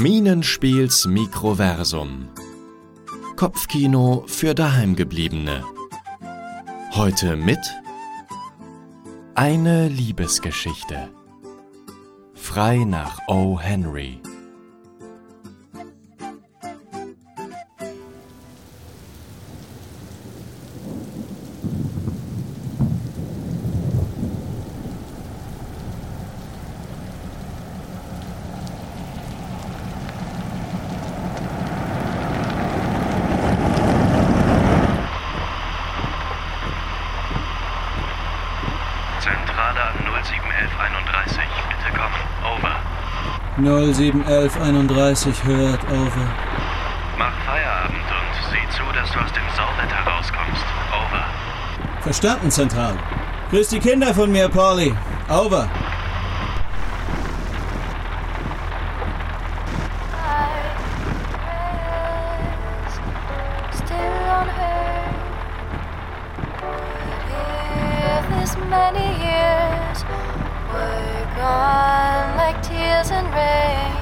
Minenspiels Mikroversum. Kopfkino für Daheimgebliebene. Heute mit Eine Liebesgeschichte. Frei nach O. Henry. 071131 hört, over. Mach Feierabend und sieh zu, dass du aus dem Sauwetter rauskommst. Over. Verstanden, Zentral. Grüß die Kinder von mir, Polly. Over. still on her. If this many years were gone tears and rain,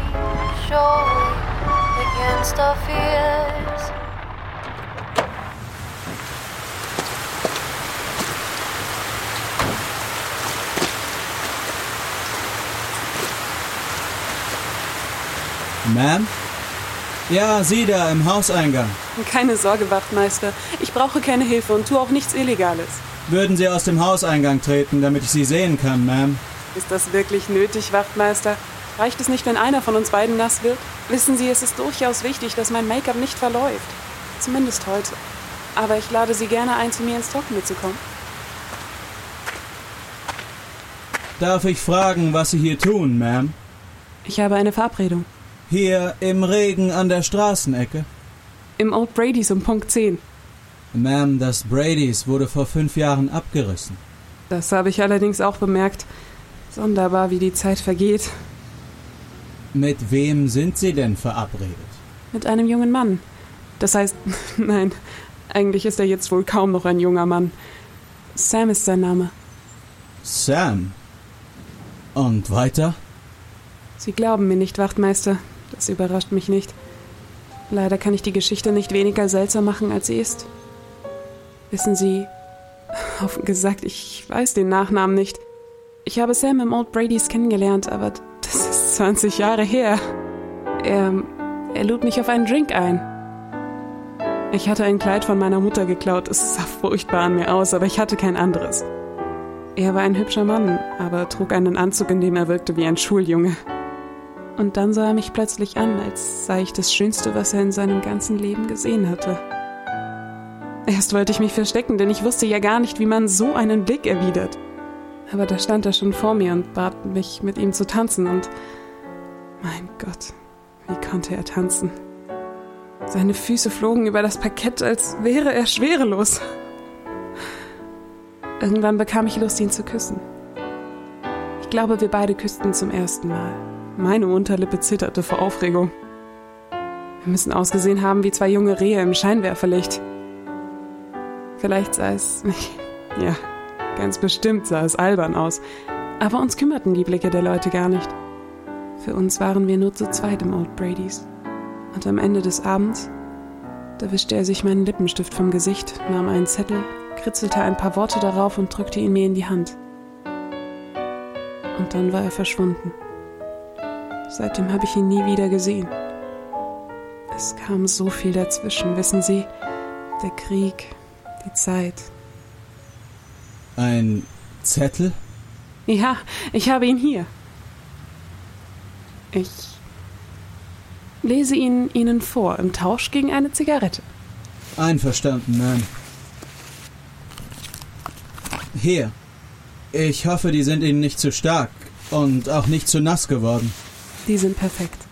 surely against our fears. Ma'am? Ja, Sie da im Hauseingang. Keine Sorge, Wachtmeister. Ich brauche keine Hilfe und tue auch nichts Illegales. Würden Sie aus dem Hauseingang treten, damit ich Sie sehen kann, Ma'am? Ist das wirklich nötig, Wachtmeister? Reicht es nicht, wenn einer von uns beiden nass wird? Wissen Sie, es ist durchaus wichtig, dass mein Make-up nicht verläuft. Zumindest heute. Aber ich lade Sie gerne ein, zu mir ins Trockene zu kommen. Darf ich fragen, was Sie hier tun, Ma'am? Ich habe eine Verabredung. Hier im Regen an der Straßenecke? Im Old Brady's um Punkt 10. Ma'am, das Brady's wurde vor fünf Jahren abgerissen. Das habe ich allerdings auch bemerkt. Sonderbar, wie die Zeit vergeht. Mit wem sind Sie denn verabredet? Mit einem jungen Mann. Das heißt, nein, eigentlich ist er jetzt wohl kaum noch ein junger Mann. Sam ist sein Name. Sam. Und weiter? Sie glauben mir nicht, Wachtmeister. Das überrascht mich nicht. Leider kann ich die Geschichte nicht weniger seltsam machen, als sie ist. Wissen Sie, offen gesagt, ich weiß den Nachnamen nicht. Ich habe Sam im Old Brady's kennengelernt, aber das ist 20 Jahre her. Er, er lud mich auf einen Drink ein. Ich hatte ein Kleid von meiner Mutter geklaut. Es sah furchtbar an mir aus, aber ich hatte kein anderes. Er war ein hübscher Mann, aber trug einen Anzug, in dem er wirkte wie ein Schuljunge. Und dann sah er mich plötzlich an, als sei ich das Schönste, was er in seinem ganzen Leben gesehen hatte. Erst wollte ich mich verstecken, denn ich wusste ja gar nicht, wie man so einen Blick erwidert. Aber da stand er schon vor mir und bat mich, mit ihm zu tanzen, und mein Gott, wie konnte er tanzen? Seine Füße flogen über das Parkett, als wäre er schwerelos. Irgendwann bekam ich Lust, ihn zu küssen. Ich glaube, wir beide küssten zum ersten Mal. Meine Unterlippe zitterte vor Aufregung. Wir müssen ausgesehen haben wie zwei junge Rehe im Scheinwerferlicht. Vielleicht sah es. Ja, ganz bestimmt sah es albern aus. Aber uns kümmerten die Blicke der Leute gar nicht. Für uns waren wir nur zu zweit im Old Brady's. Und am Ende des Abends, da wischte er sich meinen Lippenstift vom Gesicht, nahm einen Zettel, kritzelte ein paar Worte darauf und drückte ihn mir in die Hand. Und dann war er verschwunden. Seitdem habe ich ihn nie wieder gesehen. Es kam so viel dazwischen, wissen Sie. Der Krieg, die Zeit. Ein Zettel? Ja, ich habe ihn hier. Ich lese ihn Ihnen vor im Tausch gegen eine Zigarette. Einverstanden, Ma'am. Hier. Ich hoffe, die sind Ihnen nicht zu stark und auch nicht zu nass geworden. Die sind perfekt.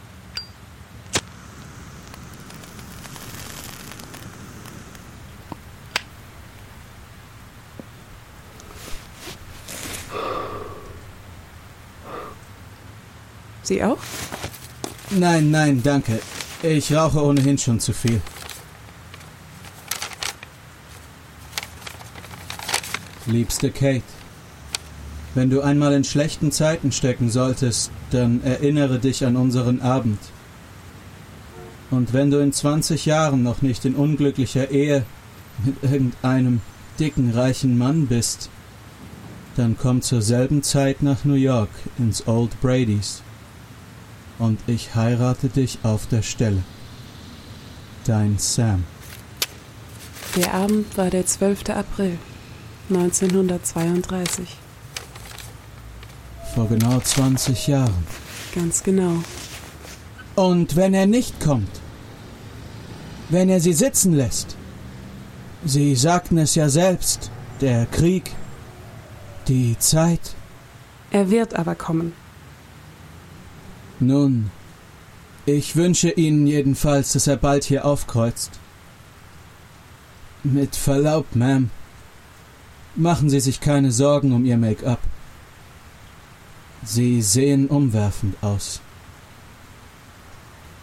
Sie auch? Nein, nein, danke. Ich rauche ohnehin schon zu viel. Liebste Kate, wenn du einmal in schlechten Zeiten stecken solltest, dann erinnere dich an unseren Abend. Und wenn du in 20 Jahren noch nicht in unglücklicher Ehe mit irgendeinem dicken, reichen Mann bist, dann komm zur selben Zeit nach New York ins Old Brady's. Und ich heirate dich auf der Stelle. Dein Sam. Der Abend war der 12. April 1932. Vor genau 20 Jahren. Ganz genau. Und wenn er nicht kommt, wenn er sie sitzen lässt, Sie sagten es ja selbst, der Krieg, die Zeit. Er wird aber kommen. Nun, ich wünsche Ihnen jedenfalls, dass er bald hier aufkreuzt. Mit Verlaub, Ma'am, machen Sie sich keine Sorgen um Ihr Make-up. Sie sehen umwerfend aus.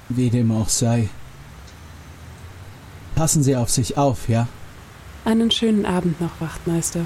Wie dem auch sei. Passen Sie auf sich auf, ja? Einen schönen Abend noch, Wachtmeister.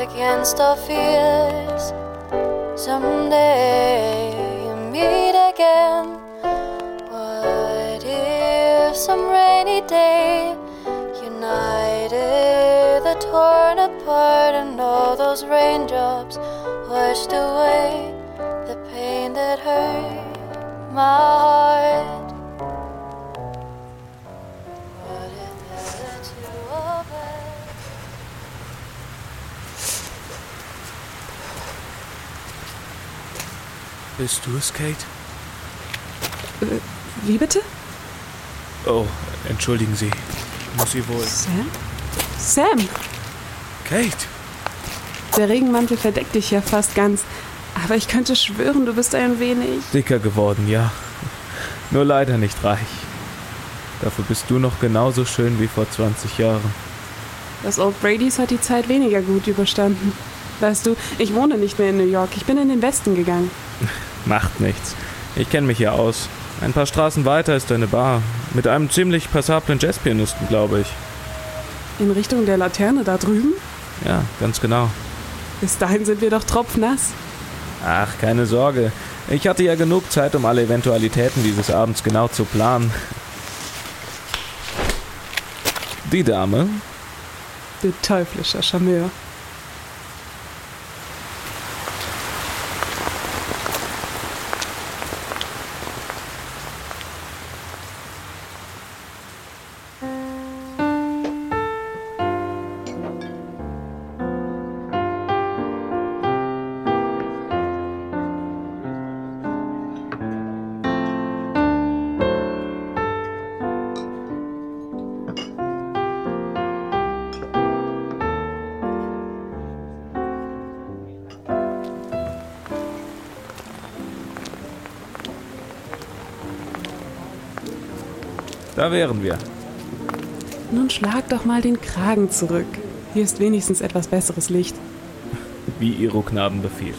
against our fears. Someday you meet again. What if some rainy day united the torn apart and all those raindrops washed away the pain that hurt my heart. Bist du es, Kate? Wie bitte? Oh, entschuldigen Sie. Muss sie wohl. Sam? Sam! Kate! Der Regenmantel verdeckt dich ja fast ganz. Aber ich könnte schwören, du bist ein wenig. Dicker geworden, ja. Nur leider nicht reich. Dafür bist du noch genauso schön wie vor 20 Jahren. Das Old Brady's hat die Zeit weniger gut überstanden. Weißt du, ich wohne nicht mehr in New York. Ich bin in den Westen gegangen. Macht nichts. Ich kenne mich hier aus. Ein paar Straßen weiter ist eine Bar. Mit einem ziemlich passablen Jazzpianisten, glaube ich. In Richtung der Laterne da drüben? Ja, ganz genau. Bis dahin sind wir doch tropfnass. Ach, keine Sorge. Ich hatte ja genug Zeit, um alle Eventualitäten dieses Abends genau zu planen. Die Dame, Du teuflischer Charmeur. Da wären wir. Nun schlag doch mal den Kragen zurück. Hier ist wenigstens etwas besseres Licht. Wie Iro Knaben befiehlt.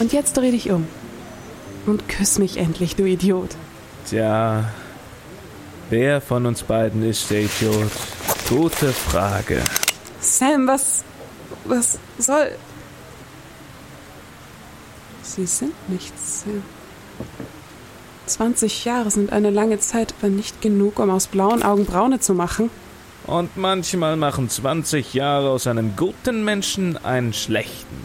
Und jetzt dreh dich um. Und küss mich endlich, du Idiot. Tja, wer von uns beiden ist der Idiot? Gute Frage. Sam, was. Was soll. Sie sind nichts, Sam. 20 Jahre sind eine lange Zeit, aber nicht genug, um aus blauen Augen braune zu machen. Und manchmal machen 20 Jahre aus einem guten Menschen einen schlechten.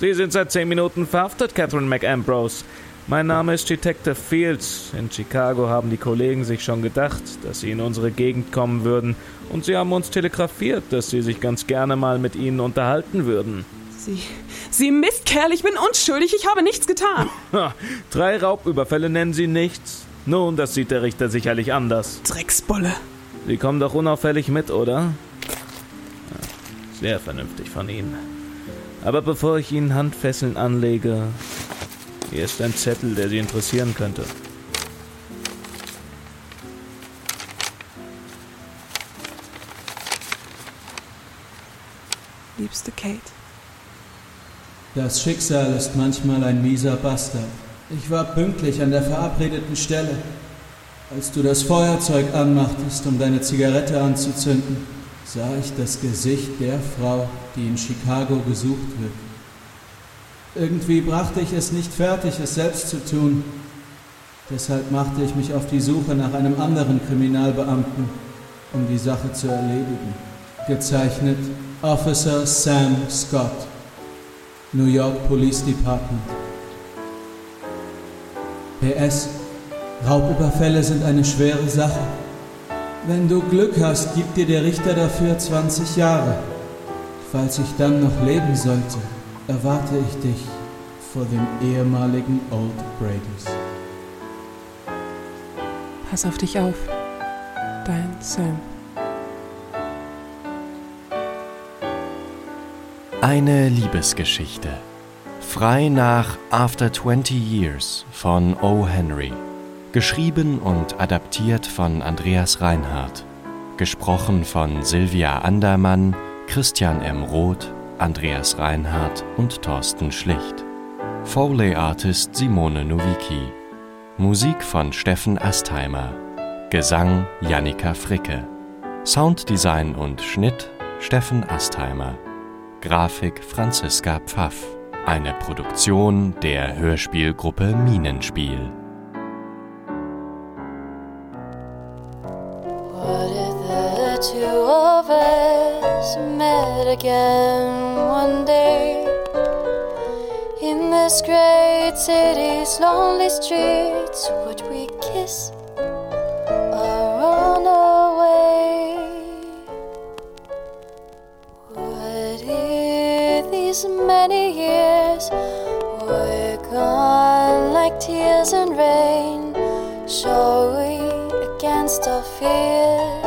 Sie sind seit 10 Minuten verhaftet, Catherine McAmbrose. Mein Name ist Detective Fields. In Chicago haben die Kollegen sich schon gedacht, dass sie in unsere Gegend kommen würden. Und sie haben uns telegrafiert, dass sie sich ganz gerne mal mit ihnen unterhalten würden. Sie. Sie Mistkerl, ich bin unschuldig, ich habe nichts getan. Drei Raubüberfälle nennen sie nichts. Nun, das sieht der Richter sicherlich anders. Drecksbolle. Sie kommen doch unauffällig mit, oder? Sehr vernünftig von Ihnen. Aber bevor ich Ihnen Handfesseln anlege, hier ist ein Zettel, der Sie interessieren könnte. Liebste Kate. Das Schicksal ist manchmal ein mieser Bastard. Ich war pünktlich an der verabredeten Stelle. Als du das Feuerzeug anmachtest, um deine Zigarette anzuzünden, sah ich das Gesicht der Frau, die in Chicago gesucht wird. Irgendwie brachte ich es nicht fertig, es selbst zu tun. Deshalb machte ich mich auf die Suche nach einem anderen Kriminalbeamten, um die Sache zu erledigen. Gezeichnet Officer Sam Scott, New York Police Department. PS. Raubüberfälle sind eine schwere Sache. Wenn du Glück hast, gibt dir der Richter dafür 20 Jahre. Falls ich dann noch leben sollte, erwarte ich dich vor dem ehemaligen Old Bradys. Pass auf dich auf. Dein Sam. Eine Liebesgeschichte. Frei nach After 20 Years von O. Henry. Geschrieben und adaptiert von Andreas Reinhardt. Gesprochen von Silvia Andermann, Christian M. Roth, Andreas Reinhardt und Thorsten Schlicht. Foley Artist Simone Nowicki. Musik von Steffen Astheimer. Gesang Jannika Fricke. Sounddesign und Schnitt Steffen Astheimer. Grafik Franziska Pfaff. Eine Produktion der Hörspielgruppe Minenspiel. What if the two of us met again one day in this great city's lonely streets? Would we kiss these many years were gone like tears and rain? We against our fears?